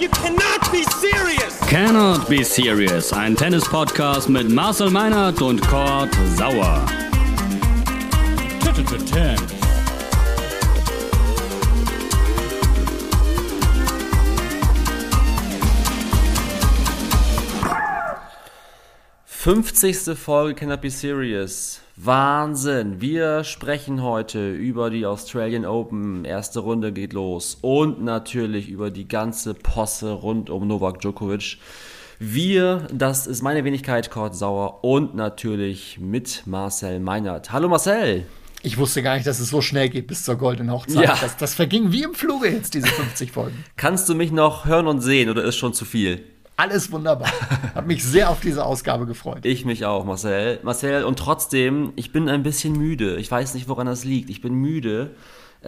You cannot be serious! Cannot Be Serious, ein Tennis-Podcast mit Marcel Meinert und Kurt Sauer. Ten. 50. Folge Cannot Be Serious. Wahnsinn. Wir sprechen heute über die Australian Open. Erste Runde geht los. Und natürlich über die ganze Posse rund um Novak Djokovic. Wir, das ist meine Wenigkeit, Kurt Sauer und natürlich mit Marcel Meinert. Hallo Marcel. Ich wusste gar nicht, dass es so schnell geht bis zur goldenen Hochzeit. Ja. Das, das verging wie im Fluge jetzt, diese 50 Folgen. Kannst du mich noch hören und sehen oder ist schon zu viel? Alles wunderbar. Hab mich sehr auf diese Ausgabe gefreut. Ich mich auch, Marcel. Marcel, und trotzdem, ich bin ein bisschen müde. Ich weiß nicht, woran das liegt. Ich bin müde.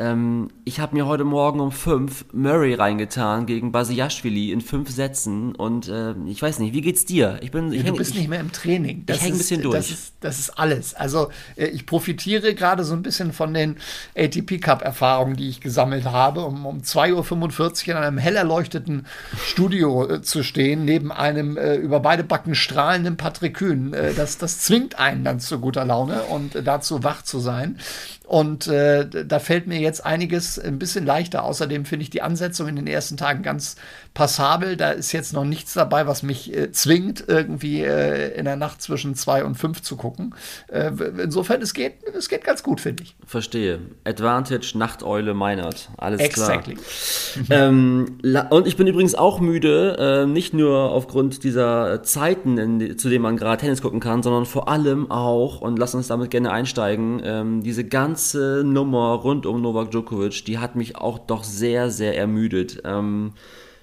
Ähm, ich habe mir heute Morgen um fünf Murray reingetan gegen Basiashvili in fünf Sätzen und äh, ich weiß nicht, wie geht's dir? Ich bin, ich du häng- bist ich, nicht mehr im Training. Das häng ein ist- bisschen Das durch. ist, das ist alles. Also äh, ich profitiere gerade so ein bisschen von den ATP Cup Erfahrungen, die ich gesammelt habe, um, um 2.45 Uhr in einem hell erleuchteten Studio äh, zu stehen, neben einem äh, über beide Backen strahlenden Patrick Kühn. Äh, das, das zwingt einen dann zu guter Laune und äh, dazu wach zu sein. Und da fällt mir jetzt einiges ein bisschen leichter. Außerdem finde ich die Ansetzung in den ersten Tagen ganz passabel. Da ist jetzt noch nichts dabei, was mich äh, zwingt, irgendwie äh, in der Nacht zwischen zwei und fünf zu gucken. Äh, insofern, es geht, es geht ganz gut, finde ich. verstehe. Advantage, Nachteule, Meinert. Alles Exactly. klar. ähm, la- und ich bin übrigens auch müde, äh, nicht nur aufgrund dieser Zeiten, in, zu denen man gerade Tennis gucken kann, sondern vor allem auch, und lass uns damit gerne einsteigen, ähm, diese ganze Nummer rund um Novak Djokovic, die hat mich auch doch sehr, sehr ermüdet. Ähm,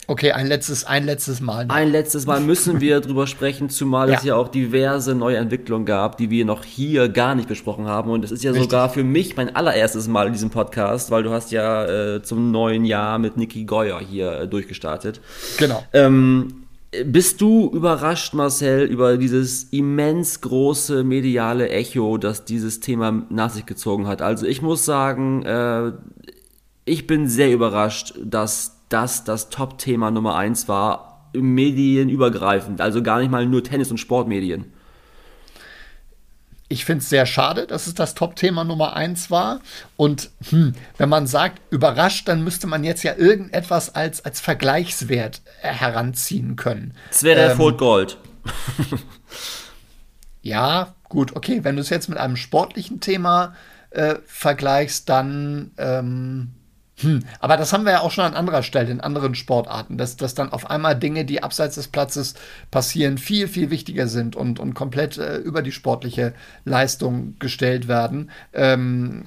Okay, ein letztes, ein letztes Mal. noch. ein letztes Mal müssen wir drüber sprechen, zumal es Ja. ja auch diverse neue Entwicklungen gab, die wir noch hier gar nicht besprochen haben. Und es ist ja sogar für mich mein allererstes Mal in diesem Podcast, weil du hast ja äh, zum neuen Jahr mit Niki Geuer hier äh, durchgestartet. Genau. Ähm, bist du überrascht, Marcel, über dieses immens große mediale Echo, das dieses Thema nach sich gezogen hat? Also ich muss sagen, äh, ich bin sehr überrascht, dass das das Top-Thema Nummer eins war, medienübergreifend, also gar nicht mal nur Tennis- und Sportmedien. Ich finde es sehr schade, dass es das Top-Thema Nummer eins war. Und hm, wenn man sagt, überrascht, dann müsste man jetzt ja irgendetwas als, als Vergleichswert äh, heranziehen können. Es wäre der Ähm, Fold Gold. Ja, gut, okay. Wenn du es jetzt mit einem sportlichen Thema äh, vergleichst, dann. Ähm, hm, aber das haben wir ja auch schon an anderer Stelle, in anderen Sportarten, dass, dass dann auf einmal Dinge, die abseits des Platzes passieren, viel, viel wichtiger sind und, und komplett äh, über die sportliche Leistung gestellt werden. Ähm,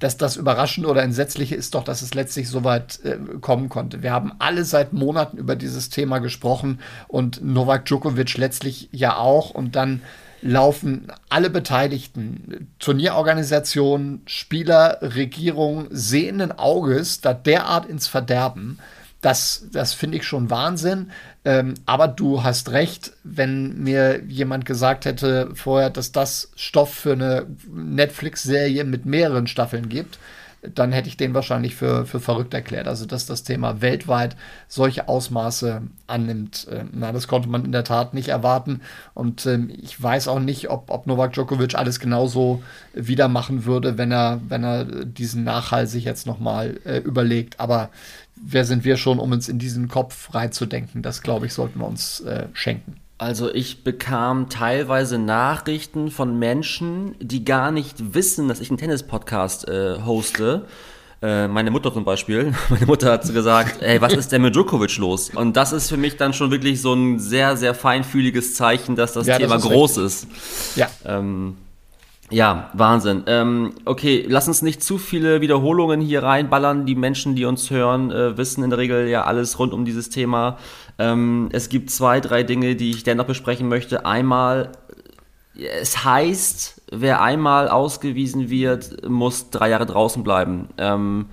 dass das Überraschende oder Entsetzliche ist doch, dass es letztlich so weit äh, kommen konnte. Wir haben alle seit Monaten über dieses Thema gesprochen und Novak Djokovic letztlich ja auch. Und dann laufen alle Beteiligten, Turnierorganisationen, Spieler, Regierung, sehenden Auges da derart ins Verderben. Das, das finde ich schon Wahnsinn. Ähm, aber du hast recht, wenn mir jemand gesagt hätte vorher, dass das Stoff für eine Netflix-Serie mit mehreren Staffeln gibt, dann hätte ich den wahrscheinlich für, für verrückt erklärt. Also, dass das Thema weltweit solche Ausmaße annimmt, äh, na, das konnte man in der Tat nicht erwarten. Und ähm, ich weiß auch nicht, ob, ob Novak Djokovic alles genauso wieder machen würde, wenn er, wenn er diesen Nachhall sich jetzt nochmal äh, überlegt. Aber wer sind wir schon, um uns in diesen Kopf reinzudenken? Das, glaube ich, sollten wir uns äh, schenken. Also ich bekam teilweise Nachrichten von Menschen, die gar nicht wissen, dass ich einen Tennis-Podcast äh, hoste. Äh, meine Mutter zum Beispiel. Meine Mutter hat gesagt, ey, was ist denn mit Djokovic los? Und das ist für mich dann schon wirklich so ein sehr, sehr feinfühliges Zeichen, dass das Ja, das Thema ist groß ist. Ja. Ähm, ja, Wahnsinn. Ähm, okay, lass uns nicht zu viele Wiederholungen hier reinballern. Die Menschen, die uns hören, äh, wissen in der Regel ja alles rund um dieses Thema. Ähm, es gibt zwei, drei Dinge, die ich dennoch besprechen möchte. Einmal, es heißt, wer einmal ausgewiesen wird, muss drei Jahre draußen bleiben. Ähm,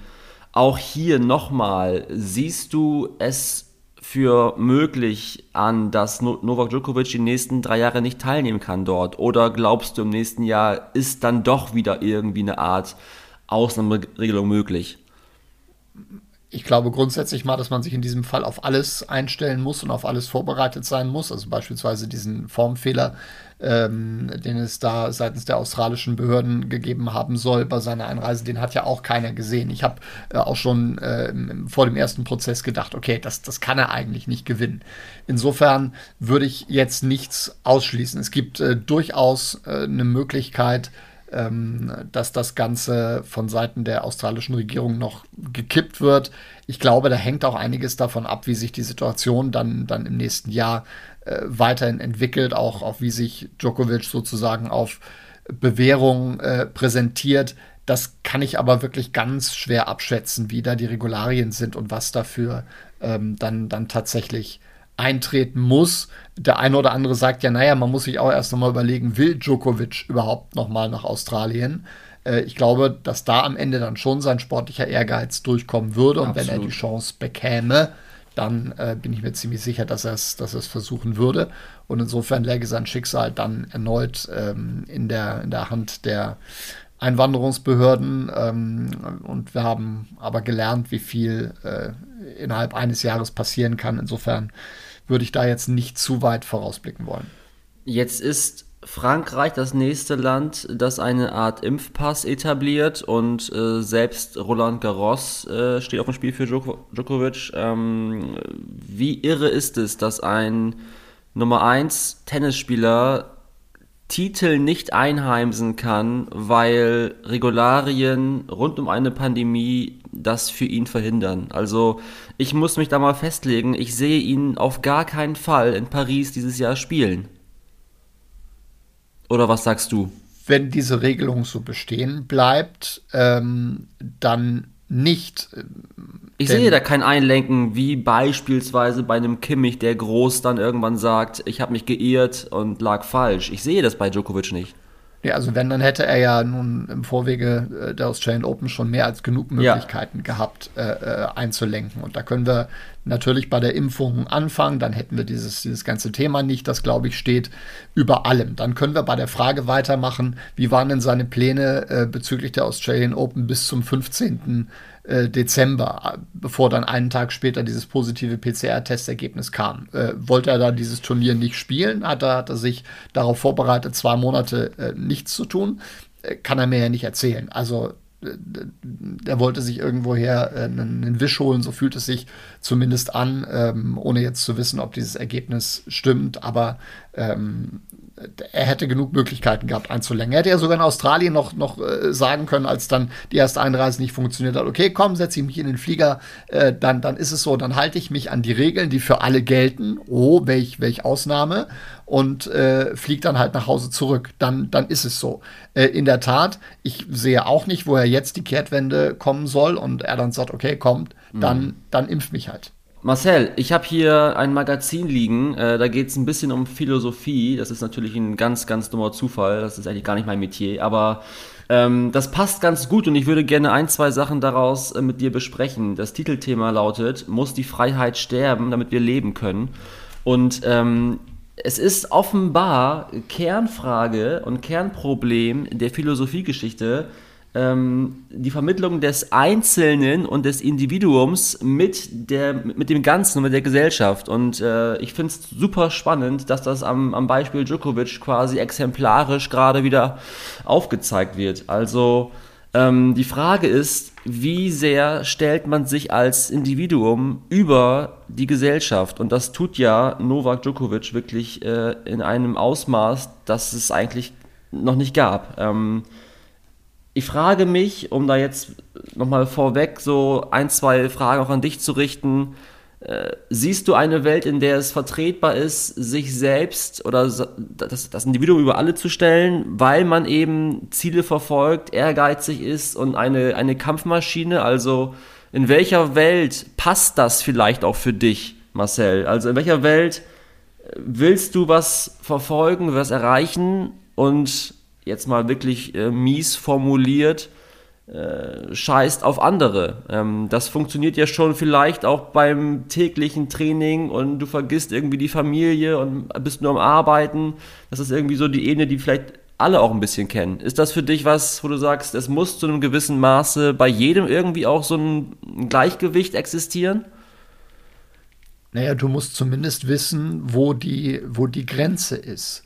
auch hier nochmal, siehst du es für möglich an, dass No- Novak Djokovic die nächsten drei Jahre nicht teilnehmen kann dort? Oder glaubst du, im nächsten Jahr ist dann doch wieder irgendwie eine Art Ausnahmeregelung möglich? Ich glaube grundsätzlich mal, dass man sich in diesem Fall auf alles einstellen muss und auf alles vorbereitet sein muss. Also beispielsweise diesen Formfehler, ähm, den es da seitens der australischen Behörden gegeben haben soll bei seiner Einreise, den hat ja auch keiner gesehen. Ich habe äh, auch schon äh, vor dem ersten Prozess gedacht, okay, das, das kann er eigentlich nicht gewinnen. Insofern würde ich jetzt nichts ausschließen. Es gibt äh, durchaus äh, eine Möglichkeit, ähm, dass das Ganze von Seiten der australischen Regierung noch gekippt wird. Ich glaube, da hängt auch einiges davon ab, wie sich die Situation dann, dann im nächsten Jahr äh, weiterhin entwickelt, auch, auch wie sich Djokovic sozusagen auf Bewährung äh, präsentiert. Das kann ich aber wirklich ganz schwer abschätzen, wie da die Regularien sind und was dafür ähm, dann, dann tatsächlich eintreten muss. Der eine oder andere sagt ja, naja, man muss sich auch erst nochmal überlegen, will Djokovic überhaupt nochmal nach Australien? Äh, ich glaube, dass da am Ende dann schon sein sportlicher Ehrgeiz durchkommen würde. Und Absolut. wenn er die Chance bekäme, dann äh, bin ich mir ziemlich sicher, dass er es dass versuchen würde. Und insofern läge sein Schicksal dann erneut ähm, in, der, in der Hand der Einwanderungsbehörden. Ähm, und wir haben aber gelernt, wie viel äh, innerhalb eines Jahres passieren kann. Insofern würde ich da jetzt nicht zu weit vorausblicken wollen. Jetzt ist Frankreich das nächste Land, das eine Art Impfpass etabliert und äh, selbst Roland Garros äh, steht auf dem Spiel für Djokovic. Ähm, wie irre ist es, dass ein Nummer 1 Tennisspieler Titel nicht einheimsen kann, weil Regularien rund um eine Pandemie das für ihn verhindern. Also ich muss mich da mal festlegen, ich sehe ihn auf gar keinen Fall in Paris dieses Jahr spielen. Oder was sagst du? Wenn diese Regelung so bestehen bleibt, ähm, dann nicht. Ich sehe da kein Einlenken, wie beispielsweise bei einem Kimmich, der groß dann irgendwann sagt, ich habe mich geirrt und lag falsch. Ich sehe das bei Djokovic nicht. Ja, also wenn, dann hätte er ja nun im Vorwege äh, der Australian Open schon mehr als genug Möglichkeiten ja. gehabt, äh, äh, einzulenken. Und da können wir natürlich bei der Impfung anfangen, dann hätten wir dieses, dieses ganze Thema nicht. Das, glaube ich, steht über allem. Dann können wir bei der Frage weitermachen, wie waren denn seine Pläne äh, bezüglich der Australian Open bis zum 15. Äh, Dezember, bevor dann einen Tag später dieses positive PCR-Testergebnis kam. Äh, wollte er da dieses Turnier nicht spielen? Hat er, hat er sich darauf vorbereitet, zwei Monate äh, nichts zu tun? Äh, kann er mir ja nicht erzählen. Also äh, der wollte sich irgendwoher äh, einen, einen Wisch holen, so fühlt es sich zumindest an, ähm, ohne jetzt zu wissen, ob dieses Ergebnis stimmt. Aber ähm, er hätte genug Möglichkeiten gehabt einzulenken. Er hätte ja sogar in Australien noch, noch äh, sagen können, als dann die erste Einreise nicht funktioniert hat, okay, komm, setze ich mich in den Flieger, äh, dann, dann ist es so, dann halte ich mich an die Regeln, die für alle gelten. Oh, welch, welch Ausnahme. Und äh, fliege dann halt nach Hause zurück. Dann, dann ist es so. Äh, in der Tat, ich sehe auch nicht, woher jetzt die Kehrtwende kommen soll und er dann sagt, okay, kommt, dann, mhm. dann impf mich halt. Marcel, ich habe hier ein Magazin liegen, äh, da geht es ein bisschen um Philosophie. Das ist natürlich ein ganz, ganz dummer Zufall. Das ist eigentlich gar nicht mein Metier, aber ähm, das passt ganz gut und ich würde gerne ein, zwei Sachen daraus äh, mit dir besprechen. Das Titelthema lautet, muss die Freiheit sterben, damit wir leben können? Und ähm, es ist offenbar Kernfrage und Kernproblem der Philosophiegeschichte, ähm, die Vermittlung des Einzelnen und des Individuums mit, der, mit dem Ganzen mit der Gesellschaft. Und äh, ich finde es super spannend, dass das am, am Beispiel Djokovic quasi exemplarisch gerade wieder aufgezeigt wird. Also ähm, die Frage ist, wie sehr stellt man sich als Individuum über die Gesellschaft? Und das tut ja Novak Djokovic wirklich äh, in einem Ausmaß, das es eigentlich noch nicht gab. Ähm, ich frage mich, um da jetzt nochmal vorweg so ein, zwei Fragen auch an dich zu richten, äh, siehst du eine Welt, in der es vertretbar ist, sich selbst oder das, das Individuum über alle zu stellen, weil man eben Ziele verfolgt, ehrgeizig ist und eine, eine Kampfmaschine? Also in welcher Welt passt das vielleicht auch für dich, Marcel? Also in welcher Welt willst du was verfolgen, was erreichen und jetzt mal wirklich äh, mies formuliert, äh, scheißt auf andere. Ähm, das funktioniert ja schon vielleicht auch beim täglichen Training und du vergisst irgendwie die Familie und bist nur am Arbeiten. Das ist irgendwie so die Ebene, die vielleicht alle auch ein bisschen kennen. Ist das für dich was, wo du sagst, es muss zu einem gewissen Maße bei jedem irgendwie auch so ein Gleichgewicht existieren? Naja, du musst zumindest wissen, wo die, wo die Grenze ist.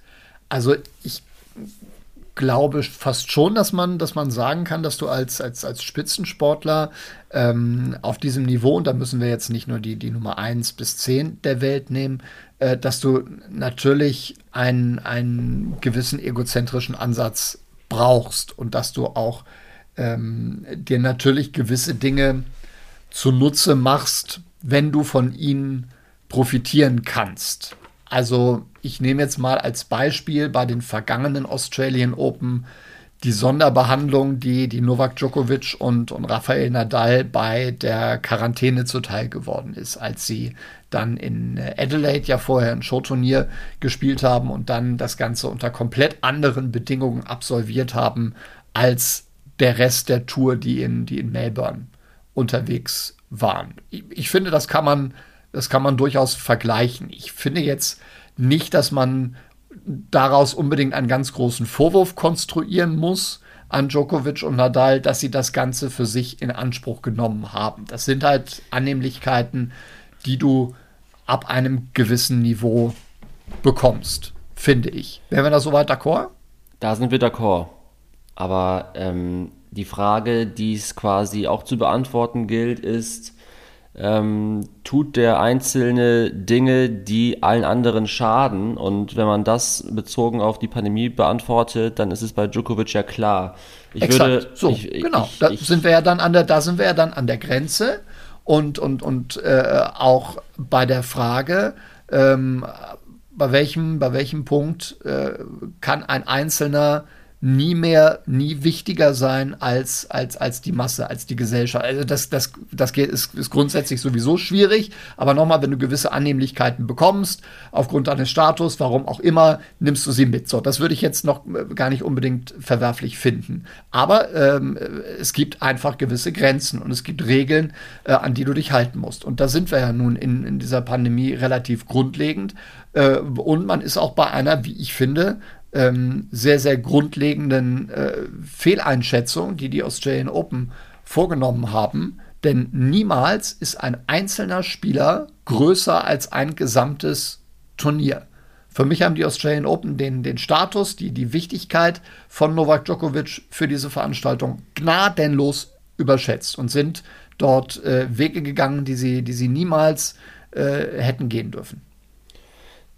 Also ich glaube fast schon, dass man, dass man sagen kann, dass du als, als, als Spitzensportler ähm, auf diesem Niveau, und da müssen wir jetzt nicht nur die, die Nummer 1 bis 10 der Welt nehmen, äh, dass du natürlich einen, einen gewissen egozentrischen Ansatz brauchst und dass du auch ähm, dir natürlich gewisse Dinge zunutze machst, wenn du von ihnen profitieren kannst. Also ich nehme jetzt mal als Beispiel bei den vergangenen Australian Open die Sonderbehandlung, die die Novak Djokovic und, und Rafael Nadal bei der Quarantäne zuteil geworden ist, als sie dann in Adelaide ja vorher ein Showturnier gespielt haben und dann das Ganze unter komplett anderen Bedingungen absolviert haben als der Rest der Tour, die in, die in Melbourne unterwegs waren. Ich, ich finde, das kann man das kann man durchaus vergleichen. Ich finde jetzt nicht, dass man daraus unbedingt einen ganz großen Vorwurf konstruieren muss an Djokovic und Nadal, dass sie das Ganze für sich in Anspruch genommen haben. Das sind halt Annehmlichkeiten, die du ab einem gewissen Niveau bekommst, finde ich. Wären wir da soweit d'accord? Da sind wir d'accord. Aber ähm, die Frage, die es quasi auch zu beantworten gilt, ist, ähm, tut der Einzelne Dinge, die allen anderen schaden. Und wenn man das bezogen auf die Pandemie beantwortet, dann ist es bei Djokovic ja klar. Ich Exakt. würde, so, ich, genau. Ich, da sind wir ja dann an der, da sind wir ja dann an der Grenze und und und äh, auch bei der Frage, ähm, bei welchem bei welchem Punkt äh, kann ein Einzelner nie mehr, nie wichtiger sein als, als, als die Masse, als die Gesellschaft. Also das, das, das geht, ist, ist grundsätzlich sowieso schwierig, aber nochmal, wenn du gewisse Annehmlichkeiten bekommst, aufgrund deines Status, warum auch immer, nimmst du sie mit. So, das würde ich jetzt noch äh, gar nicht unbedingt verwerflich finden. Aber ähm, es gibt einfach gewisse Grenzen und es gibt Regeln, äh, an die du dich halten musst. Und da sind wir ja nun in, in dieser Pandemie relativ grundlegend. Äh, und man ist auch bei einer, wie ich finde, ähm, sehr, sehr grundlegenden äh, Fehleinschätzung, die die Australian Open vorgenommen haben. Denn niemals ist ein einzelner Spieler größer als ein gesamtes Turnier. Für mich haben die Australian Open den, den Status, die, die Wichtigkeit von Novak Djokovic für diese Veranstaltung gnadenlos überschätzt und sind dort äh, Wege gegangen, die sie, die sie niemals äh, hätten gehen dürfen.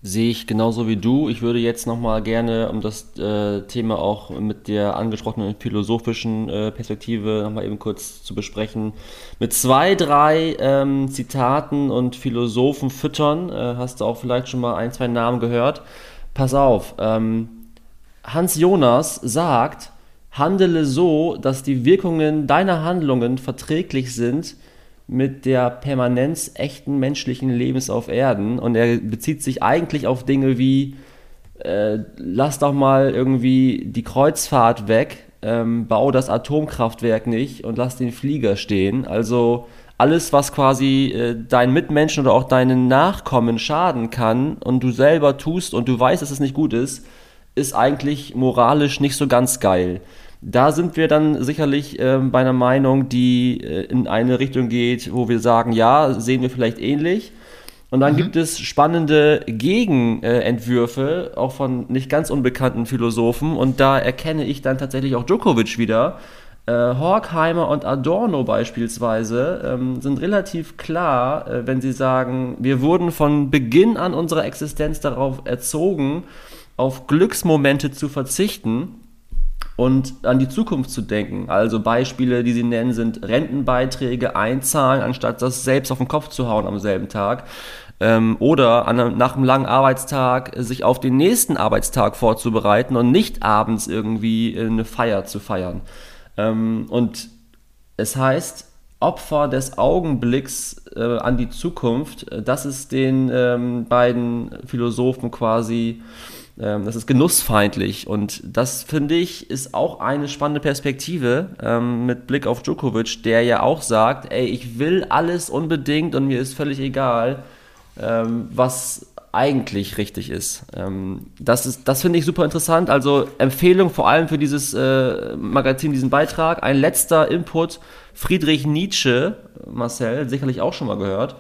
Sehe ich genauso wie du. Ich würde jetzt nochmal gerne, um das äh, Thema auch mit der angesprochenen philosophischen äh, Perspektive nochmal eben kurz zu besprechen, mit zwei, drei ähm, Zitaten und Philosophen füttern. Äh, hast du auch vielleicht schon mal ein, zwei Namen gehört. Pass auf, ähm, Hans Jonas sagt, handele so, dass die Wirkungen deiner Handlungen verträglich sind mit der Permanenz echten menschlichen Lebens auf Erden und er bezieht sich eigentlich auf Dinge wie äh, lass doch mal irgendwie die Kreuzfahrt weg, ähm, bau das Atomkraftwerk nicht und lass den Flieger stehen. Also alles, was quasi äh, deinen Mitmenschen oder auch deinen Nachkommen schaden kann und du selber tust und du weißt, dass es nicht gut ist, ist eigentlich moralisch nicht so ganz geil. Da sind wir dann sicherlich äh, bei einer Meinung, die äh, in eine Richtung geht, wo wir sagen, ja, sehen wir vielleicht ähnlich. Und dann mhm. gibt es spannende Gegenentwürfe, auch von nicht ganz unbekannten Philosophen. Und da erkenne ich dann tatsächlich auch Djokovic wieder. Äh, Horkheimer und Adorno beispielsweise ähm, sind relativ klar, äh, wenn sie sagen, wir wurden von Beginn an unserer Existenz darauf erzogen, auf Glücksmomente zu verzichten und an die Zukunft zu denken. Also Beispiele, die sie nennen, sind Rentenbeiträge einzahlen, anstatt das selbst auf den Kopf zu hauen am selben Tag. Ähm, oder an, nach einem langen Arbeitstag sich auf den nächsten Arbeitstag vorzubereiten und nicht abends irgendwie eine Feier zu feiern. Ähm, und es heißt, Opfer des Augenblicks äh, an die Zukunft, das ist den ähm, beiden Philosophen quasi ähm, das ist genussfeindlich und das finde ich ist auch eine spannende Perspektive ähm, mit Blick auf Djokovic, der ja auch sagt, ey, ich will alles unbedingt und mir ist völlig egal, ähm, was eigentlich richtig ist. Ähm, das ist, das finde ich super interessant. Also Empfehlung vor allem für dieses äh, Magazin, diesen Beitrag. Ein letzter Input. Friedrich Nietzsche, Marcel, sicherlich auch schon mal gehört.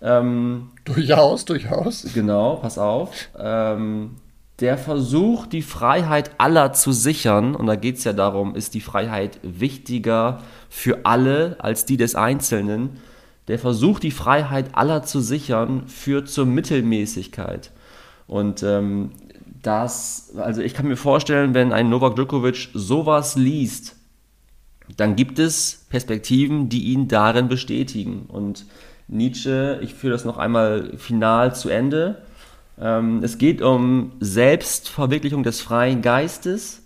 Ähm, durchaus, durchaus. Genau, pass auf. Ähm, der versucht, die Freiheit aller zu sichern, und da geht es ja darum, ist die Freiheit wichtiger für alle als die des Einzelnen, der versucht, die Freiheit aller zu sichern, führt zur Mittelmäßigkeit. Und ähm, das, also ich kann mir vorstellen, wenn ein Novak Djokovic sowas liest, dann gibt es Perspektiven, die ihn darin bestätigen. Und Nietzsche, ich führe das noch einmal final zu Ende. Ähm, es geht um Selbstverwirklichung des freien Geistes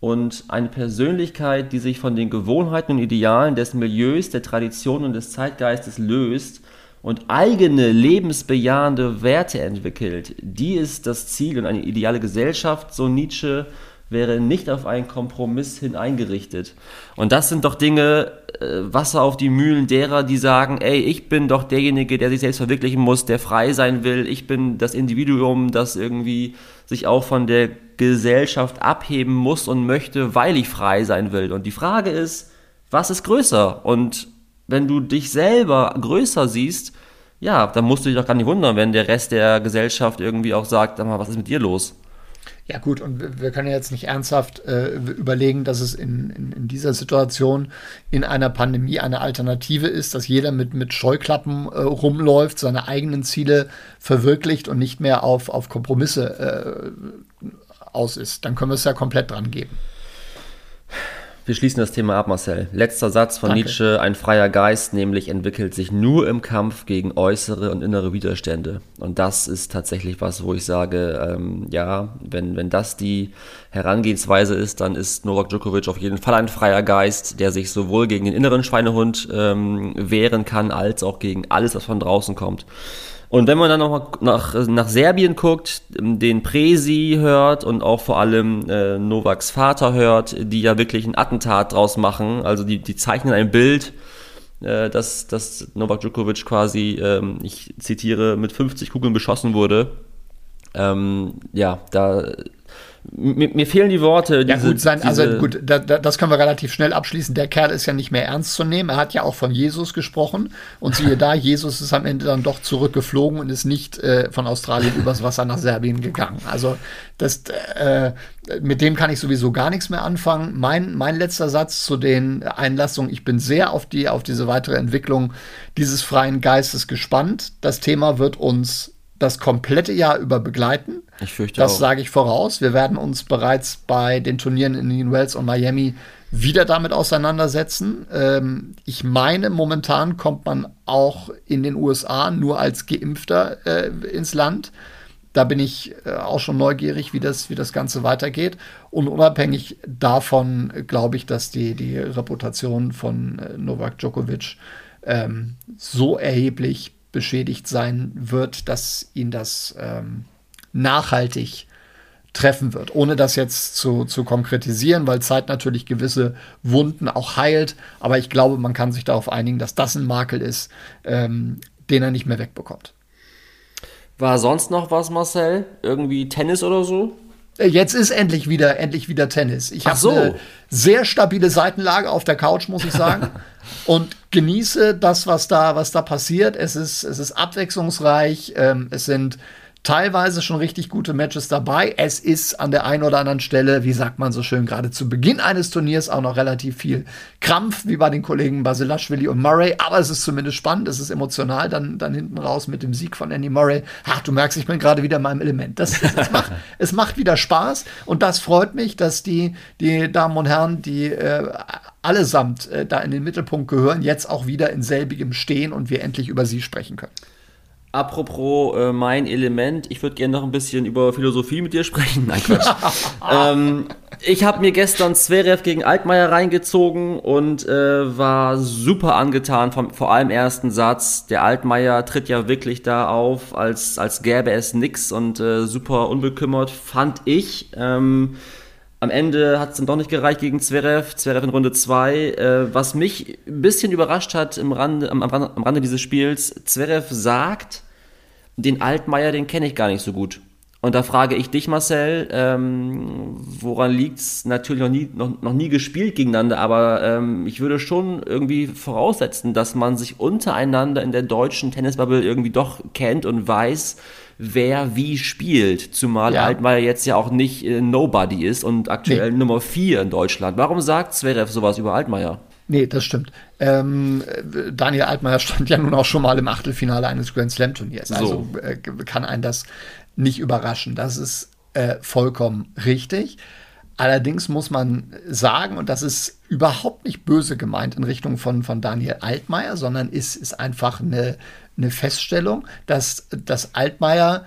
und eine Persönlichkeit, die sich von den Gewohnheiten und Idealen des Milieus, der Tradition und des Zeitgeistes löst und eigene lebensbejahende Werte entwickelt. Die ist das Ziel und eine ideale Gesellschaft, so Nietzsche, wäre nicht auf einen Kompromiss hin eingerichtet. Und das sind doch Dinge, äh, Wasser auf die Mühlen derer, die sagen, ey, ich bin doch derjenige, der sich selbst verwirklichen muss, der frei sein will, ich bin das Individuum, das irgendwie sich auch von der Gesellschaft abheben muss und möchte, weil ich frei sein will. Und die Frage ist, was ist größer? Und wenn du dich selber größer siehst, ja, dann musst du dich doch gar nicht wundern, wenn der Rest der Gesellschaft irgendwie auch sagt, was ist mit dir los? Ja gut, und wir können ja jetzt nicht ernsthaft äh, überlegen, dass es in, in, in, dieser Situation in einer Pandemie eine Alternative ist, dass jeder mit, mit Scheuklappen äh, rumläuft, seine eigenen Ziele verwirklicht und nicht mehr auf, auf Kompromisse äh, aus ist. Dann können wir es ja komplett dran geben. Wir schließen das Thema ab, Marcel. Letzter Satz von Danke. Nietzsche. Ein freier Geist nämlich entwickelt sich nur im Kampf gegen äußere und innere Widerstände. Und das ist tatsächlich was, wo ich sage, ähm, ja, wenn, wenn das die Herangehensweise ist, dann ist Novak Djokovic auf jeden Fall ein freier Geist, der sich sowohl gegen den inneren Schweinehund ähm, wehren kann, als auch gegen alles, was von draußen kommt. Und wenn man dann noch nach, nach Serbien guckt, den Presi hört und auch vor allem äh, Novaks Vater hört, die ja wirklich ein Attentat draus machen, also die, die zeichnen ein Bild, äh, dass, dass Novak Djokovic quasi, ähm, ich zitiere, mit 50 Kugeln beschossen wurde. Ähm, ja, da mir, mir, fehlen die Worte. Diese, ja gut, sein, also gut, da, da, das können wir relativ schnell abschließen. Der Kerl ist ja nicht mehr ernst zu nehmen. Er hat ja auch von Jesus gesprochen. Und siehe da, Jesus ist am Ende dann doch zurückgeflogen und ist nicht äh, von Australien übers Wasser nach Serbien gegangen. Also das, äh, mit dem kann ich sowieso gar nichts mehr anfangen. Mein, mein letzter Satz zu den Einlassungen. Ich bin sehr auf, die, auf diese weitere Entwicklung dieses freien Geistes gespannt. Das Thema wird uns das komplette Jahr über begleiten. Ich fürchte Das sage ich voraus. Wir werden uns bereits bei den Turnieren in Indian Wells und Miami wieder damit auseinandersetzen. Ähm, ich meine, momentan kommt man auch in den USA nur als Geimpfter äh, ins Land. Da bin ich äh, auch schon neugierig, wie das, wie das Ganze weitergeht. Und unabhängig davon glaube ich, dass die, die Reputation von äh, Novak Djokovic ähm, so erheblich beschädigt sein wird, dass ihn das ähm, nachhaltig treffen wird, ohne das jetzt zu, zu konkretisieren, weil Zeit natürlich gewisse Wunden auch heilt. Aber ich glaube, man kann sich darauf einigen, dass das ein Makel ist, ähm, den er nicht mehr wegbekommt. War sonst noch was, Marcel? Irgendwie Tennis oder so? Äh, jetzt ist endlich wieder, endlich wieder Tennis. Ich habe so. eine sehr stabile Seitenlage auf der Couch, muss ich sagen. und genieße das, was da, was da passiert. Es ist, es ist abwechslungsreich. Ähm, es sind teilweise schon richtig gute Matches dabei. Es ist an der einen oder anderen Stelle, wie sagt man so schön, gerade zu Beginn eines Turniers auch noch relativ viel Krampf, wie bei den Kollegen Basilashvili und Murray. Aber es ist zumindest spannend, es ist emotional dann, dann hinten raus mit dem Sieg von Andy Murray. Ach, du merkst, ich bin gerade wieder in meinem Element. Das, das macht, es macht wieder Spaß und das freut mich, dass die, die Damen und Herren, die äh, allesamt äh, da in den Mittelpunkt gehören, jetzt auch wieder in selbigem stehen und wir endlich über sie sprechen können. Apropos äh, mein Element, ich würde gerne noch ein bisschen über Philosophie mit dir sprechen. Nein, Quatsch. ähm, ich habe mir gestern Zverev gegen Altmaier reingezogen und äh, war super angetan vom vor allem ersten Satz. Der Altmaier tritt ja wirklich da auf, als, als gäbe es nix und äh, super unbekümmert, fand ich. Ähm, am Ende hat es dann doch nicht gereicht gegen Zverev, Zverev in Runde 2. Äh, was mich ein bisschen überrascht hat im Rande, am, am Rande dieses Spiels, Zverev sagt, den Altmaier, den kenne ich gar nicht so gut. Und da frage ich dich, Marcel, ähm, woran liegt's? Natürlich noch nie, noch, noch nie gespielt gegeneinander, aber ähm, ich würde schon irgendwie voraussetzen, dass man sich untereinander in der deutschen Tennisbubble irgendwie doch kennt und weiß, wer wie spielt. Zumal ja. Altmaier jetzt ja auch nicht äh, Nobody ist und aktuell nee. Nummer 4 in Deutschland. Warum sagt Zverev sowas über Altmaier? Nee, das stimmt. Ähm, Daniel Altmaier stand ja nun auch schon mal im Achtelfinale eines Grand Slam Turniers. Also so. äh, kann einen das nicht überraschen. Das ist äh, vollkommen richtig. Allerdings muss man sagen, und das ist überhaupt nicht böse gemeint in Richtung von, von Daniel Altmaier, sondern ist, ist einfach eine, eine Feststellung, dass, dass Altmaier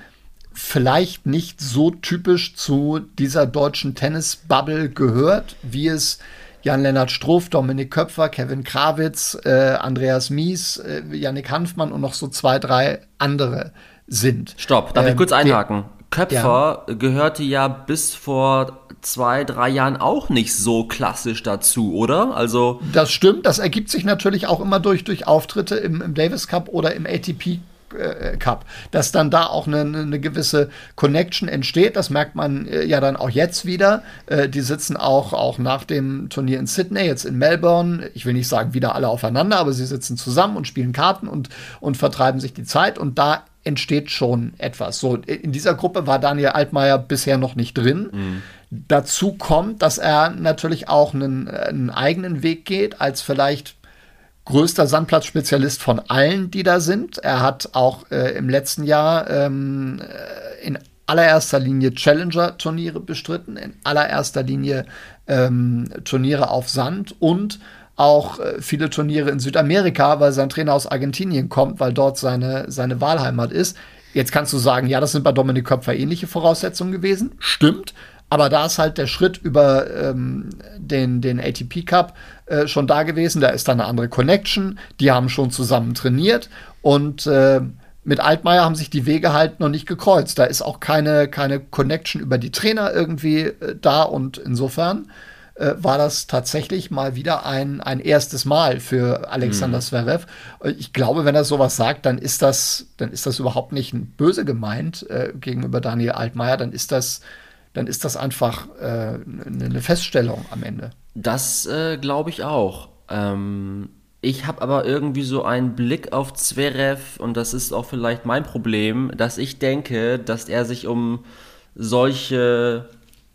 vielleicht nicht so typisch zu dieser deutschen Tennisbubble gehört, wie es Jan-Lennart Struff, Dominik Köpfer, Kevin Krawitz, äh, Andreas Mies, äh, Yannick Hanfmann und noch so zwei, drei andere sind. Stopp, darf ähm, ich kurz einhaken? Köpfer ja. gehörte ja bis vor zwei, drei Jahren auch nicht so klassisch dazu, oder? Also das stimmt, das ergibt sich natürlich auch immer durch, durch Auftritte im, im Davis Cup oder im ATP äh, Cup, dass dann da auch eine, eine, gewisse Connection entsteht. Das merkt man äh, ja dann auch jetzt wieder. Äh, die sitzen auch, auch nach dem Turnier in Sydney, jetzt in Melbourne. Ich will nicht sagen wieder alle aufeinander, aber sie sitzen zusammen und spielen Karten und, und vertreiben sich die Zeit. Und da entsteht schon etwas. So, in dieser Gruppe war Daniel Altmaier bisher noch nicht drin. Mhm. Dazu kommt, dass er natürlich auch einen, einen eigenen Weg geht, als vielleicht größter Sandplatzspezialist von allen, die da sind. Er hat auch äh, im letzten Jahr ähm, äh, in allererster Linie Challenger-Turniere bestritten, in allererster Linie ähm, Turniere auf Sand und auch äh, viele Turniere in Südamerika, weil sein Trainer aus Argentinien kommt, weil dort seine, seine Wahlheimat ist. Jetzt kannst du sagen, ja, das sind bei Dominik Köpfer ähnliche Voraussetzungen gewesen. Stimmt. Aber da ist halt der Schritt über ähm, den, den ATP Cup äh, schon da gewesen. Da ist dann eine andere Connection. Die haben schon zusammen trainiert. Und äh, mit Altmaier haben sich die Wege halt noch nicht gekreuzt. Da ist auch keine, keine Connection über die Trainer irgendwie äh, da. Und insofern äh, war das tatsächlich mal wieder ein, ein erstes Mal für Alexander mhm. Zverev. Ich glaube, wenn er sowas sagt, dann ist das, dann ist das überhaupt nicht böse gemeint äh, gegenüber Daniel Altmaier, dann ist das, dann ist das einfach äh, eine Feststellung am Ende. Das äh, glaube ich auch. Ähm, ich habe aber irgendwie so einen Blick auf Zverev und das ist auch vielleicht mein Problem, dass ich denke, dass er sich um solche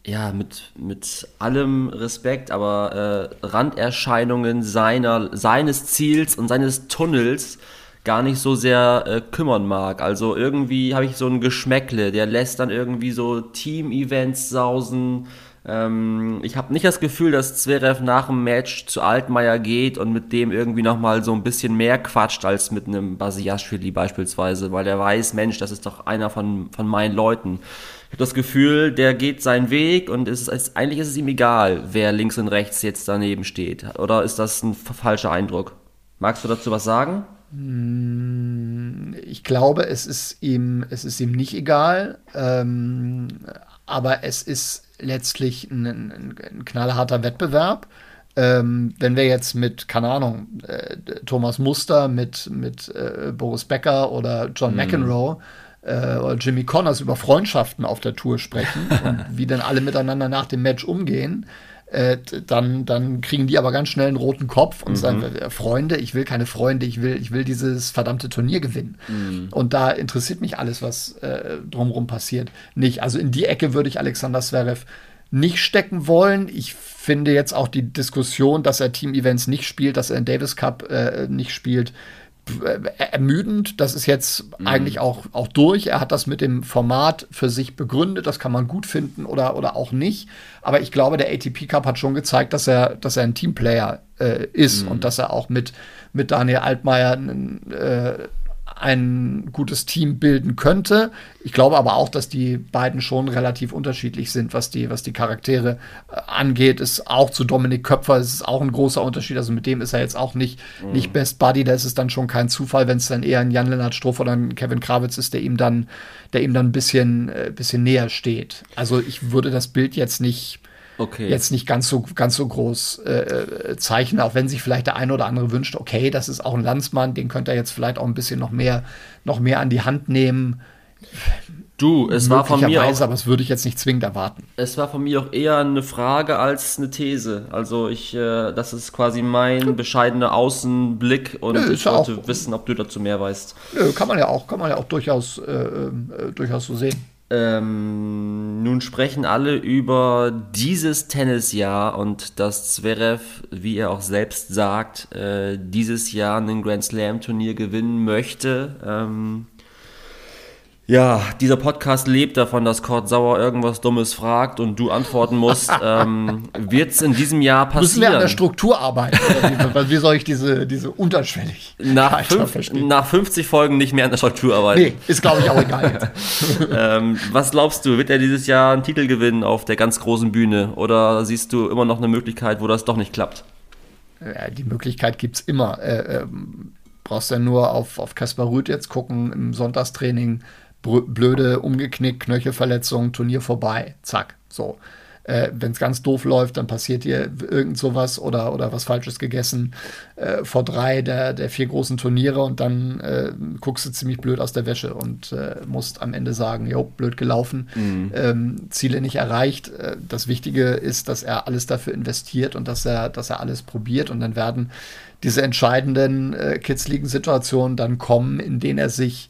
ja, mit, mit allem Respekt, aber äh, Randerscheinungen seiner, seines Ziels und seines Tunnels gar nicht so sehr äh, kümmern mag. Also irgendwie habe ich so ein Geschmäckle, der lässt dann irgendwie so Team-Events sausen. Ähm, ich habe nicht das Gefühl, dass Zverev nach dem Match zu Altmaier geht und mit dem irgendwie nochmal so ein bisschen mehr quatscht als mit einem Basiashvili beispielsweise, weil der weiß, Mensch, das ist doch einer von, von meinen Leuten. Ich habe das Gefühl, der geht seinen Weg und es ist, eigentlich ist es ihm egal, wer links und rechts jetzt daneben steht. Oder ist das ein falscher Eindruck? Magst du dazu was sagen? Hm, ich glaube, es ist ihm, es ist ihm nicht egal, ähm, aber es ist letztlich ein, ein, ein knallharter Wettbewerb. Ähm, wenn wir jetzt mit, keine Ahnung, äh, Thomas Muster, mit, mit äh, Boris Becker oder John mhm. McEnroe äh, oder Jimmy Connors über Freundschaften auf der Tour sprechen und wie dann alle miteinander nach dem Match umgehen, äh, dann, dann kriegen die aber ganz schnell einen roten Kopf und mhm. sagen, äh, Freunde, ich will keine Freunde, ich will, ich will dieses verdammte Turnier gewinnen. Mhm. Und da interessiert mich alles, was äh, drumherum passiert, nicht. Also in die Ecke würde ich Alexander Zverev nicht stecken wollen. Ich finde jetzt auch die Diskussion, dass er Team-Events nicht spielt, dass er in Davis Cup äh, nicht spielt, äh, ermüdend. Das ist jetzt mhm. eigentlich auch, auch durch. Er hat das mit dem Format für sich begründet. Das kann man gut finden oder, oder auch nicht. Aber ich glaube, der ATP Cup hat schon gezeigt, dass er, dass er ein Teamplayer äh, ist mhm. und dass er auch mit, mit Daniel Altmaier äh, ein gutes Team bilden könnte. Ich glaube aber auch, dass die beiden schon relativ unterschiedlich sind, was die, was die Charaktere äh, angeht. Ist auch zu Dominik Köpfer, ist es auch ein großer Unterschied. Also mit dem ist er jetzt auch nicht, mhm. nicht Best Buddy. Da ist es dann schon kein Zufall, wenn es dann eher ein Jan-Lennart Struff oder ein Kevin Krawitz ist, der ihm dann, der ihm dann ein bisschen, äh, bisschen näher steht. Also ich würde das Bild jetzt nicht okay. jetzt nicht ganz so, ganz so groß äh, äh, zeichnen, auch wenn sich vielleicht der eine oder andere wünscht, okay, das ist auch ein Landsmann, den könnte er jetzt vielleicht auch ein bisschen noch mehr, noch mehr an die Hand nehmen. Du, es war von mir auch, aber das würde ich jetzt nicht zwingend erwarten. Es war von mir auch eher eine Frage als eine These. Also ich, äh, das ist quasi mein bescheidener Außenblick und Nö, ich wollte auch- wissen, ob du dazu mehr weißt. Nö, kann man ja auch, kann man ja auch durchaus, äh, äh, durchaus so sehen. Ähm, nun sprechen alle über dieses Tennisjahr und dass Zverev, wie er auch selbst sagt, äh, dieses Jahr ein Grand Slam Turnier gewinnen möchte. Ähm, ja, dieser Podcast lebt davon, dass Kurt Sauer irgendwas Dummes fragt und du antworten musst. ähm, Wird es in diesem Jahr Müssen wir an der passieren? Struktur arbeiten? Wie, wie soll ich diese, diese unterschwellig Nach, fünf, nach 50 Folgen nicht mehr an der Struktur arbeiten. Nee, ist glaube ich auch egal. Ähm, was glaubst du, wird er dieses Jahr einen Titel gewinnen auf der ganz großen Bühne? Oder siehst du immer noch eine Möglichkeit, wo das doch nicht klappt? Ja, die Möglichkeit gibt es immer. Äh, ähm, brauchst ja nur auf, auf Kaspar Rüth jetzt gucken im Sonntagstraining. Blöde, umgeknickt, Knöchelverletzung, Turnier vorbei. Zack. So. Äh, Wenn es ganz doof läuft, dann passiert dir irgend sowas oder, oder was Falsches gegessen äh, vor drei der, der vier großen Turniere und dann äh, guckst du ziemlich blöd aus der Wäsche und äh, musst am Ende sagen, jo, blöd gelaufen, ähm, Ziele nicht erreicht. Äh, das Wichtige ist, dass er alles dafür investiert und dass er, dass er alles probiert und dann werden diese entscheidenden äh, kitzligen Situationen dann kommen, in denen er sich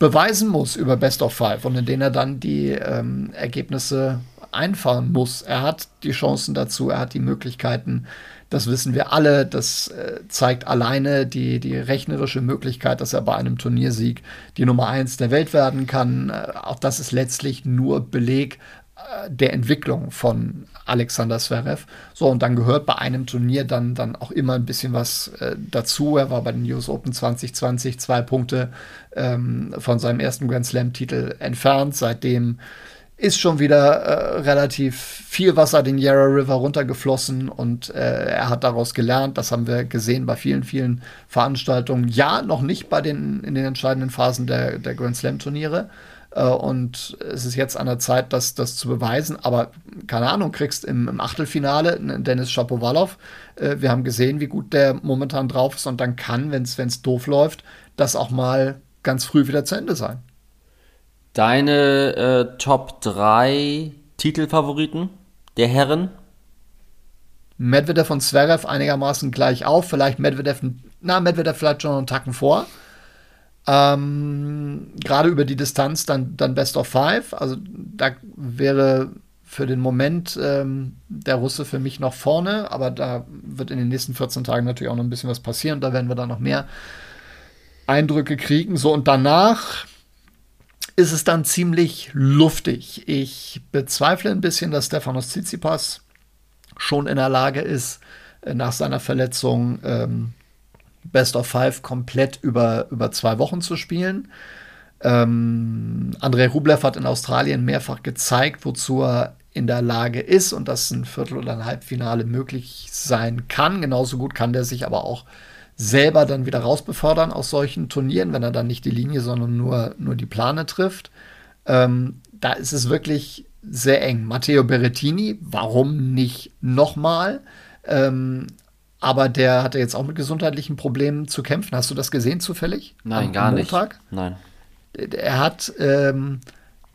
beweisen muss über Best of Five und in denen er dann die ähm, Ergebnisse einfahren muss. Er hat die Chancen dazu, er hat die Möglichkeiten. Das wissen wir alle. Das äh, zeigt alleine die, die rechnerische Möglichkeit, dass er bei einem Turniersieg die Nummer eins der Welt werden kann. Äh, auch das ist letztlich nur Beleg äh, der Entwicklung von Alexander Zverev. So, und dann gehört bei einem Turnier dann, dann auch immer ein bisschen was äh, dazu. Er war bei den US Open 2020 zwei Punkte ähm, von seinem ersten Grand Slam-Titel entfernt. Seitdem ist schon wieder äh, relativ viel Wasser den Yarra River runtergeflossen und äh, er hat daraus gelernt. Das haben wir gesehen bei vielen, vielen Veranstaltungen. Ja, noch nicht bei den in den entscheidenden Phasen der, der Grand Slam Turniere. Äh, und es ist jetzt an der Zeit, das, das zu beweisen. Aber keine Ahnung, kriegst im, im Achtelfinale einen Dennis Shapovalov. Äh, wir haben gesehen, wie gut der momentan drauf ist und dann kann, wenn es doof läuft, das auch mal ganz früh wieder zu Ende sein. Deine äh, Top 3 Titelfavoriten der Herren? Medvedev und Zverev einigermaßen gleich auf. Vielleicht Medvedev, na, Medvedev vielleicht schon einen Tacken vor. Ähm, Gerade über die Distanz dann, dann Best of Five. Also da wäre für den Moment ähm, der Russe für mich noch vorne, aber da wird in den nächsten 14 Tagen natürlich auch noch ein bisschen was passieren. Da werden wir dann noch mehr Eindrücke kriegen. So und danach ist es dann ziemlich luftig. Ich bezweifle ein bisschen, dass Stefanos Tsitsipas schon in der Lage ist, äh, nach seiner Verletzung ähm, Best of Five komplett über, über zwei Wochen zu spielen. Ähm, Andrei Rublev hat in Australien mehrfach gezeigt, wozu er in der Lage ist und dass ein Viertel- oder ein Halbfinale möglich sein kann. Genauso gut kann der sich aber auch selber dann wieder rausbefördern aus solchen Turnieren, wenn er dann nicht die Linie, sondern nur, nur die Plane trifft. Ähm, da ist es wirklich sehr eng. Matteo Berrettini, warum nicht nochmal? Ähm, aber der hatte jetzt auch mit gesundheitlichen Problemen zu kämpfen. Hast du das gesehen zufällig? Nein, Am gar nicht. Montag? Nein. er hat ähm,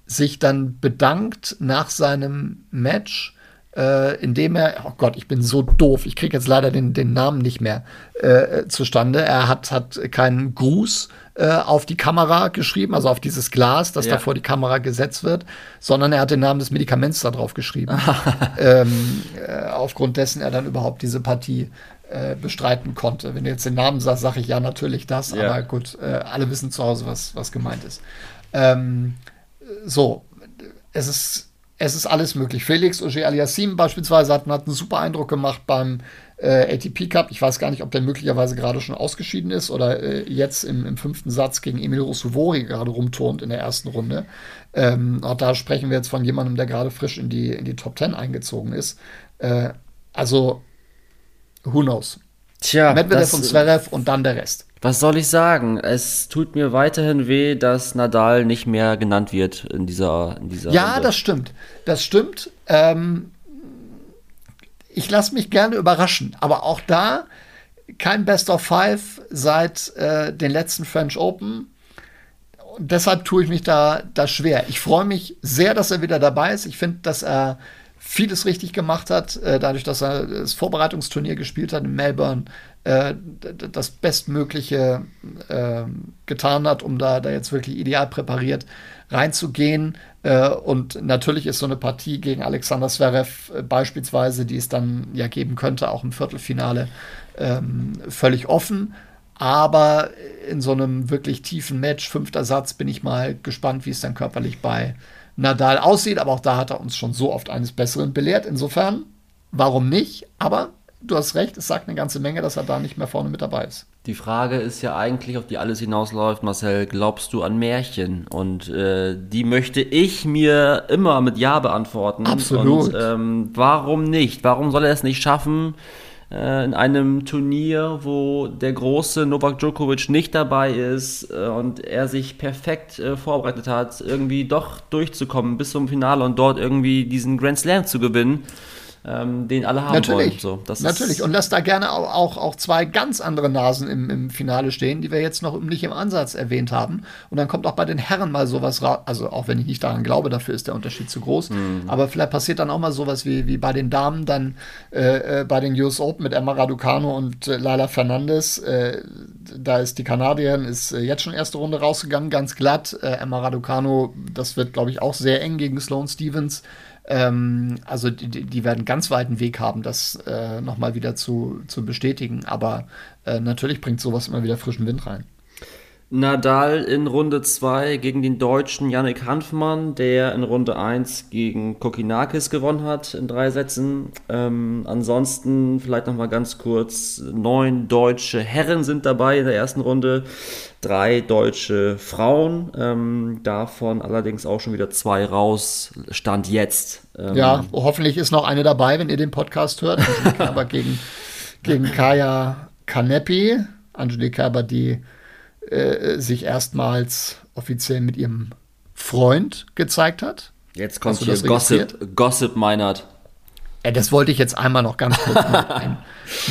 sich dann bedankt nach seinem Match, äh, indem er, oh Gott, ich bin so doof, ich kriege jetzt leider den, den Namen nicht mehr äh, zustande. Er hat, hat keinen Gruß äh, auf die Kamera geschrieben, also auf dieses Glas, das Ja. da vor die Kamera gesetzt wird, sondern er hat den Namen des Medikaments da drauf geschrieben. ähm, äh, aufgrund dessen er dann überhaupt diese Partie äh, bestreiten konnte. Wenn du jetzt den Namen sagst, sage ich ja natürlich das, Ja. aber gut, äh, alle wissen zu Hause, was, was gemeint ist. Ähm, so, es ist, es ist alles möglich. Felix Auger Aliassim beispielsweise hat, hat einen super Eindruck gemacht beim äh, ATP Cup. Ich weiß gar nicht, ob der möglicherweise gerade schon ausgeschieden ist oder äh, jetzt im, im fünften Satz gegen Emil Rossovori gerade rumturnt in der ersten Runde. Ähm, auch da sprechen wir jetzt von jemandem, der gerade frisch in die, in die Top 10 eingezogen ist. Äh, also, who knows? Tja, Medvedev das, und Zverev und dann der Rest. was soll ich sagen? Es tut mir weiterhin weh, dass Nadal nicht mehr genannt wird in dieser, in dieser Ja, Runde. das stimmt. Das stimmt. Ähm, ich lasse mich gerne überraschen, aber auch da kein Best of Five seit äh, den letzten French Open. Und deshalb tue ich mich da, da schwer. Ich freue mich sehr, dass er wieder dabei ist. Ich finde, dass er vieles richtig gemacht hat, äh, dadurch, dass er das Vorbereitungsturnier gespielt hat in Melbourne, äh, das Bestmögliche äh, getan hat, um da, da jetzt wirklich ideal präpariert reinzugehen. Äh, und natürlich ist so eine Partie gegen Alexander Zverev äh, beispielsweise, die es dann ja geben könnte, auch im Viertelfinale, ähm, völlig offen. Aber in so einem wirklich tiefen Match, fünfter Satz, bin ich mal gespannt, wie es dann körperlich bei Nadal aussieht. Aber auch da hat er uns schon so oft eines Besseren belehrt. Insofern, warum nicht? Aber du hast recht, es sagt eine ganze Menge, dass er da nicht mehr vorne mit dabei ist. Die Frage ist ja eigentlich, auf die alles hinausläuft, Marcel, glaubst du an Märchen? Und äh, die möchte ich mir immer mit Ja beantworten. Absolut. Und ähm, warum nicht? Warum soll er es nicht schaffen, in einem Turnier, wo der große Novak Djokovic nicht dabei ist äh, und er sich perfekt äh, vorbereitet hat, irgendwie doch durchzukommen bis zum Finale und dort irgendwie diesen Grand Slam zu gewinnen? Ähm, den alle haben natürlich, wollen. So, natürlich. Und lass da gerne auch, auch, auch, zwei ganz andere Nasen im, im Finale stehen, die wir jetzt noch nicht im Ansatz erwähnt haben. Und dann kommt auch bei den Herren mal sowas raus. Also auch wenn ich nicht daran glaube, dafür ist der Unterschied zu groß. Mhm. Aber vielleicht passiert dann auch mal sowas wie, wie bei den Damen dann äh, äh bei den US Open mit Emma Raducano und äh, Laila Fernandes. Äh, da ist die Kanadierin ist äh, jetzt schon erste Runde rausgegangen, ganz glatt. Äh, Emma Raducano, das wird, glaube ich, auch sehr eng gegen Sloane Stevens. Ähm, also die, die, werden ganz weiten Weg haben, das äh, nochmal wieder zu, zu bestätigen. Aber äh, natürlich bringt sowas immer wieder frischen Wind rein. Nadal in Runde 2 gegen den Deutschen Yannick Hanfmann, der in Runde 1 gegen Kokinakis gewonnen hat in drei Sätzen. Ähm, ansonsten vielleicht nochmal ganz kurz, neun deutsche Herren sind dabei in der ersten Runde, drei deutsche Frauen, ähm, davon allerdings auch schon wieder zwei raus, Stand jetzt. Ähm, ja, hoffentlich ist noch eine dabei, wenn ihr den Podcast hört. Aber gegen, gegen Kaya Kanepi, Angelique Kerber, die äh, sich erstmals offiziell mit ihrem Freund gezeigt hat. Jetzt kommt hier Gossip, Gossip Meinert. Ja, das wollte ich jetzt einmal noch ganz kurz mit ein,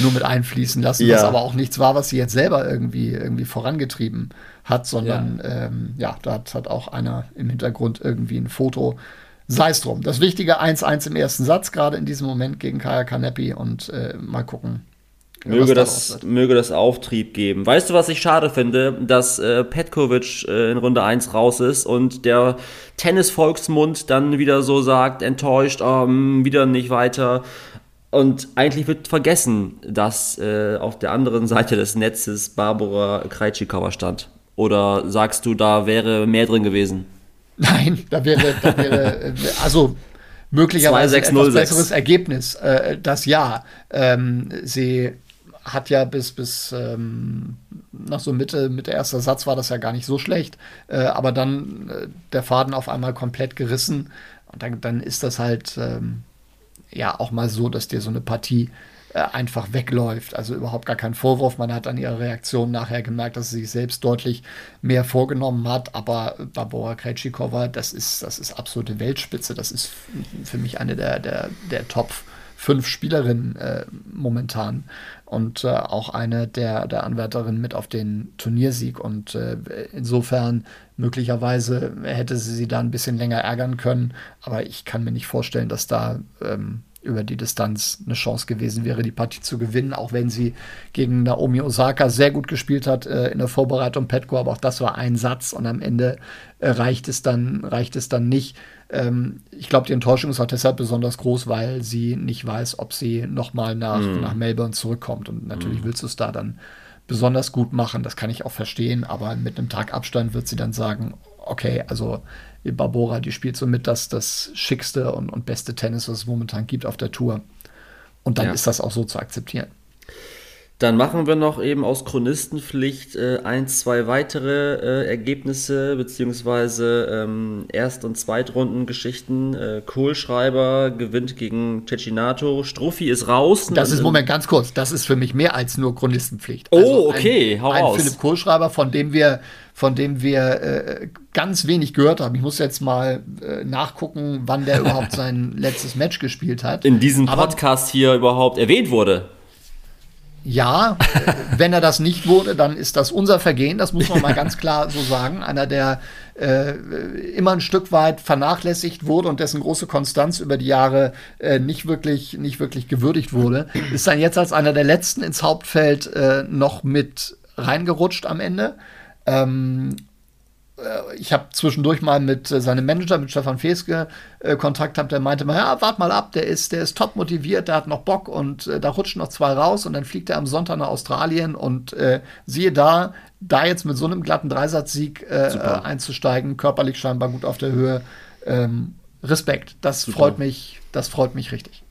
nur mit einfließen lassen, ja. was aber auch nichts war, was sie jetzt selber irgendwie, irgendwie vorangetrieben hat, sondern ja, ähm, ja da hat, hat auch einer im Hintergrund irgendwie ein Foto. Sei es drum. Das Wichtige 1-1 im ersten Satz, gerade in diesem Moment gegen Kaya Kanepi und äh, mal gucken, Möge das, möge das Auftrieb geben. Weißt du, was ich schade finde? Dass äh, Petkovic äh, in Runde 1 raus ist und der Tennis-Volksmund dann wieder so sagt, enttäuscht, oh, wieder nicht weiter. Und eigentlich wird vergessen, dass äh, auf der anderen Seite des Netzes Barbara Krejcikova stand. Oder sagst du, da wäre mehr drin gewesen? Nein, da wäre, da wäre also möglicherweise 2, 6, ein etwas besseres Ergebnis. Äh, das ja. Ähm, sie hat ja bis, bis ähm, nach so Mitte, Mitte erster Satz war das ja gar nicht so schlecht. Äh, aber dann äh, der Faden auf einmal komplett gerissen. Und dann, dann ist das halt ähm, ja auch mal so, dass dir so eine Partie äh, einfach wegläuft. Also überhaupt gar kein Vorwurf. Man hat an ihrer Reaktion nachher gemerkt, dass sie sich selbst deutlich mehr vorgenommen hat. Aber Barbara Krejcikova, das ist, das ist absolute Weltspitze. Das ist für mich eine der, der, der Top fünf Spielerinnen äh, momentan und äh, auch eine der, der Anwärterinnen mit auf den Turniersieg. Und äh, insofern möglicherweise hätte sie sie da ein bisschen länger ärgern können, aber ich kann mir nicht vorstellen, dass da ähm, über die Distanz eine Chance gewesen wäre, die Partie zu gewinnen, auch wenn sie gegen Naomi Osaka sehr gut gespielt hat äh, in der Vorbereitung Petko, aber auch das war ein Satz und am Ende äh, reicht es dann, reicht es dann nicht. Ähm, ich glaube, die Enttäuschung ist auch deshalb besonders groß, weil sie nicht weiß, ob sie nochmal nach, mm. nach Melbourne zurückkommt. Und natürlich mm. willst du es da dann besonders gut machen, das kann ich auch verstehen, aber mit einem Tag Abstand wird sie dann sagen, okay, also Barbora, die spielt somit das, das schickste und, und beste Tennis, was es momentan gibt auf der Tour. Und dann ja. ist das auch so zu akzeptieren. Dann machen wir noch eben aus Chronistenpflicht äh, ein, zwei weitere äh, Ergebnisse, beziehungsweise ähm, Erst- und Zweitrundengeschichten. Äh, Kohlschreiber gewinnt gegen Cecinato. Struffi ist raus. Das ist, Moment, ganz kurz, das ist für mich mehr als nur Chronistenpflicht. Oh, okay, ein, hau ein raus. Philipp Kohlschreiber, von dem wir, von dem wir äh, ganz wenig gehört haben. Ich muss jetzt mal äh, nachgucken, wann der überhaupt sein letztes Match gespielt hat. In diesem Aber- Podcast hier überhaupt erwähnt wurde. Ja, wenn er das nicht wurde, dann ist das unser Vergehen, das muss man mal ganz klar so sagen. Einer, der äh, immer ein Stück weit vernachlässigt wurde und dessen große Konstanz über die Jahre äh, nicht, wirklich, nicht wirklich gewürdigt wurde, ist dann jetzt als einer der letzten ins Hauptfeld äh, noch mit reingerutscht am Ende. Ähm, äh, ich habe zwischendurch mal mit äh, seinem Manager, mit Stefan Feske, äh, Kontakt gehabt, der meinte mal, ja, wart mal ab, der ist, der ist top motiviert, der hat noch Bock und äh, da rutschen noch zwei raus und dann fliegt er am Sonntag nach Australien und äh, siehe da, da jetzt mit so einem glatten Dreisatzsieg äh, äh, einzusteigen, körperlich scheinbar gut auf der Höhe, ähm, Respekt. Das freut mich, das freut mich richtig.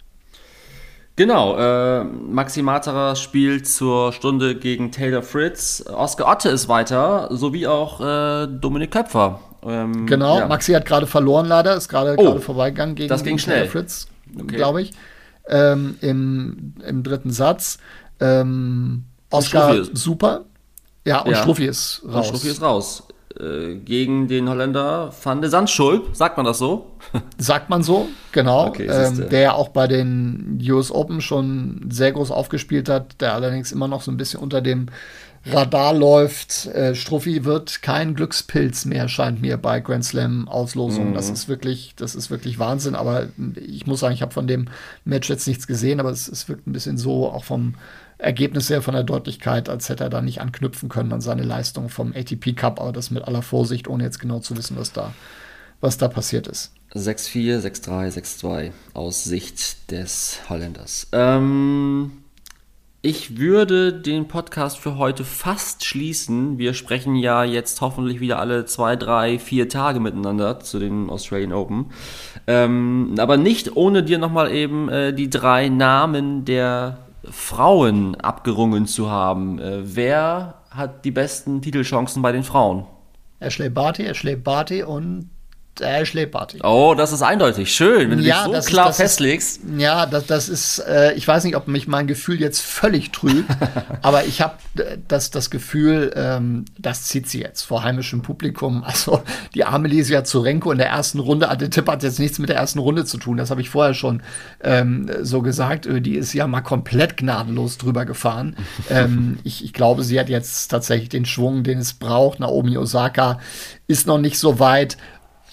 Genau, äh, Maxi Materer spielt zur Stunde gegen Taylor Fritz. Oskar Otte ist weiter, sowie auch äh, Dominik Köpfer. Ähm, Genau, ja. Maxi hat gerade verloren leider, ist gerade Oh, gerade vorbeigegangen gegen, das ging schnell. Taylor Fritz, Okay. glaube ich, ähm, im, im dritten Satz. Ähm, ist- super. Ja, und Ja. Struffi ist Und raus. Struffi ist raus. Äh, gegen den Holländer Van de Zandschulp, sagt man das so? Sagt man so, genau. Okay, ähm, der ja auch bei den US Open schon sehr groß aufgespielt hat, der allerdings immer noch so ein bisschen unter dem Radar läuft. Äh, Struffi wird kein Glückspilz mehr, scheint mir bei Grand Slam Auslosungen. Das ist wirklich, das ist wirklich Wahnsinn. Aber ich muss sagen, ich habe von dem Match jetzt nichts gesehen, aber es, es wirkt ein bisschen so, auch vom Ergebnis her, von der Deutlichkeit, als hätte er da nicht anknüpfen können an seine Leistung vom ATP Cup, aber das mit aller Vorsicht, ohne jetzt genau zu wissen, was da, was da passiert ist. 6-4, 6-3, 6-2 aus Sicht des Holländers. Ähm, ich würde den Podcast für heute fast schließen. Wir sprechen ja jetzt hoffentlich wieder alle zwei, drei, vier Tage miteinander zu den Australian Open. Ähm, aber nicht ohne dir nochmal eben äh, die drei Namen der Frauen abgerungen zu haben. Äh, wer hat die besten Titelchancen bei den Frauen? Ashley Barty, Ashley Barty und Ashley Barty. Oh, das ist eindeutig. Schön, wenn du Ja, dich so ist- klar ist- festlegst. Ja, das, das ist, äh, ich weiß nicht, ob mich mein Gefühl jetzt völlig trübt, aber ich habe das, das Gefühl, ähm, das zieht sie jetzt vor heimischem Publikum. Also die arme Lisia Zurenko in der ersten Runde, ah, der Tipp hat jetzt nichts mit der ersten Runde zu tun, das habe ich vorher schon ähm, so gesagt. Äh, Die ist ja mal komplett gnadenlos drüber gefahren. ähm, ich, ich glaube, sie hat jetzt tatsächlich den Schwung, den es braucht. Naomi Osaka ist noch nicht so weit.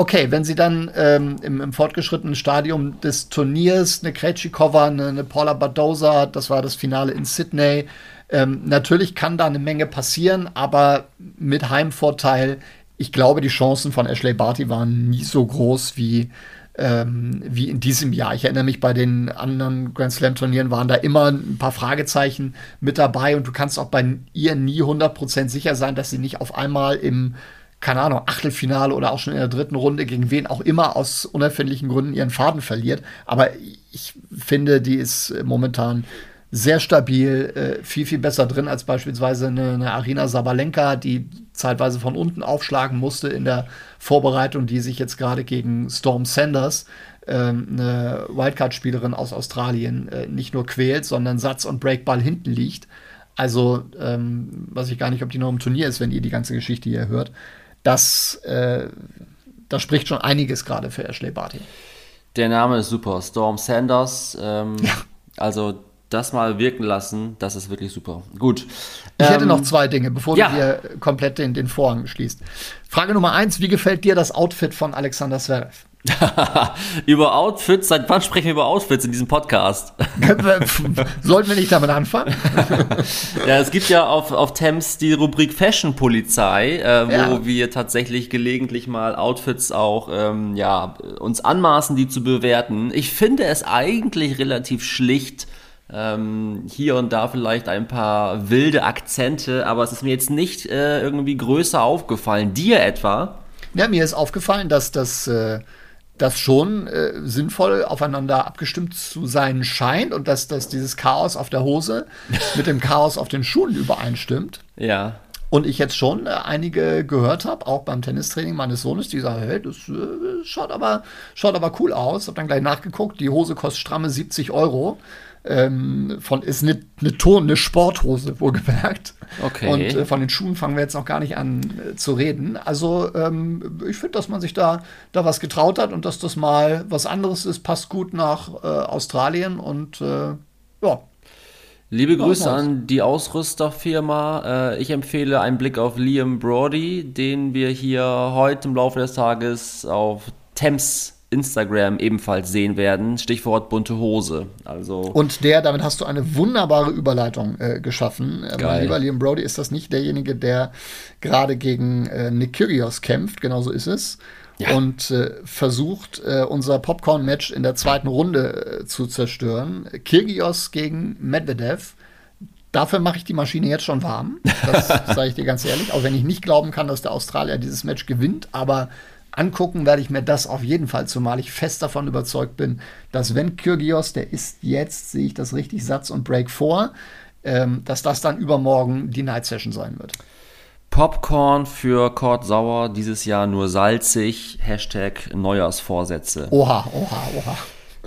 Okay, wenn sie dann ähm, im, im fortgeschrittenen Stadium des Turniers eine Krejcikova, eine, eine Paula Badoza, das war das Finale in Sydney, ähm, natürlich kann da eine Menge passieren, aber mit Heimvorteil, ich glaube, die Chancen von Ashley Barty waren nie so groß wie, ähm, wie in diesem Jahr. Ich erinnere mich, bei den anderen Grand Slam Turnieren waren da immer ein paar Fragezeichen mit dabei und du kannst auch bei ihr nie 100% sicher sein, dass sie nicht auf einmal im keine Ahnung, Achtelfinale oder auch schon in der dritten Runde gegen wen auch immer aus unerfindlichen Gründen ihren Faden verliert. Aber ich finde, die ist momentan sehr stabil, äh, viel, viel besser drin als beispielsweise eine, eine Arina Sabalenka, die zeitweise von unten aufschlagen musste in der Vorbereitung, die sich jetzt gerade gegen Storm Sanders, ähm, eine Wildcard-Spielerin aus Australien, äh, nicht nur quält, sondern Satz- und Breakball hinten liegt. Also, ähm, weiß ich gar nicht, ob die noch im Turnier ist, wenn ihr die ganze Geschichte hier hört. Das, äh, das spricht schon einiges gerade für Ashley Barty. Der Name ist super. Storm Sanders. Ähm, Also das mal wirken lassen, das ist wirklich super. Gut. Ich hätte Ähm, noch zwei Dinge, bevor ja. du hier komplett den, den Vorhang schließt. Frage Nummer eins: Wie gefällt dir das Outfit von Alexander Zverev? über Outfits, seit wann sprechen wir über Outfits in diesem Podcast? Sollten wir nicht damit anfangen? ja, es gibt ja auf, auf Thames die Rubrik Fashion Polizei, äh, wo Ja. wir tatsächlich gelegentlich mal Outfits auch ähm, ja, uns anmaßen, die zu bewerten. Ich finde es eigentlich relativ schlicht. Ähm, hier und da vielleicht ein paar wilde Akzente, aber es ist mir jetzt nicht äh, irgendwie größer aufgefallen. Dir etwa? Ja, mir ist aufgefallen, dass das, äh, das schon äh, sinnvoll aufeinander abgestimmt zu sein scheint und dass, dass dieses Chaos auf der Hose mit dem Chaos auf den Schuhen übereinstimmt. Ja. Und ich jetzt schon äh, einige gehört habe, auch beim Tennistraining meines Sohnes, die sagen, hey, das äh, schaut, aber, schaut aber cool aus. Hab dann gleich nachgeguckt, die Hose kostet stramme 70 Euro. Ähm, von, ist eine, eine Ton, eine Sporthose, wohlgemerkt. Okay. Und äh, von den Schuhen fangen wir jetzt noch gar nicht an äh, zu reden. Also ähm, ich finde, dass man sich da, da was getraut hat und dass das mal was anderes ist, passt gut nach äh, Australien und äh, ja, Liebe Grüße an die Ausrüsterfirma. Äh, ich empfehle einen Blick auf Liam Brody, den wir hier heute im Laufe des Tages auf Thames Instagram ebenfalls sehen werden. Stichwort bunte Hose. Also Und der, damit hast du eine wunderbare Überleitung äh, geschaffen. Äh, mein Geil. lieber Liam Brody ist das nicht derjenige, der gerade gegen äh, Nick Kyrgios kämpft, genauso ist es. Ja. Und äh, versucht, äh, unser Popcorn-Match in der zweiten Runde äh, zu zerstören. Kyrgios gegen Medvedev. Dafür mache ich die Maschine jetzt schon warm. Das sage ich dir ganz ehrlich. Auch wenn ich nicht glauben kann, dass der Australier dieses Match gewinnt. Aber angucken werde ich mir das auf jeden Fall, zumal ich fest davon überzeugt bin, dass wenn Kyrgios, der ist jetzt, sehe ich das richtig, Satz und Break vor, ähm, dass das dann übermorgen die Night Session sein wird. Popcorn für Kurt Sauer dieses Jahr nur salzig. Hashtag Neujahrsvorsätze. Oha, oha, oha.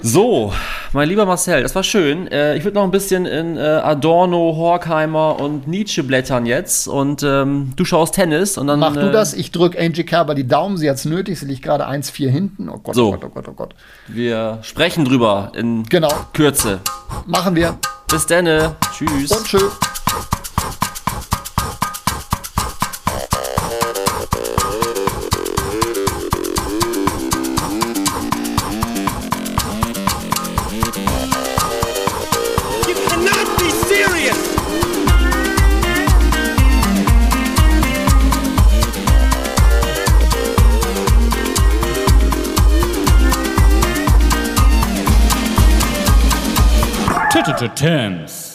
So, mein lieber Marcel, das war schön. Äh, ich würde noch ein bisschen in äh, Adorno, Horkheimer und Nietzsche blättern jetzt. Und ähm, du schaust Tennis und dann. Mach du äh, das, ich drücke Angie Kerber die Daumen, sie hat's nötig, sie liegt gerade 1-4 hinten. Oh Gott, So. oh Gott, oh Gott, oh Gott. Wir sprechen drüber in Genau. Kürze. Machen wir. Bis denne. Tschüss. Und tschüss. terms.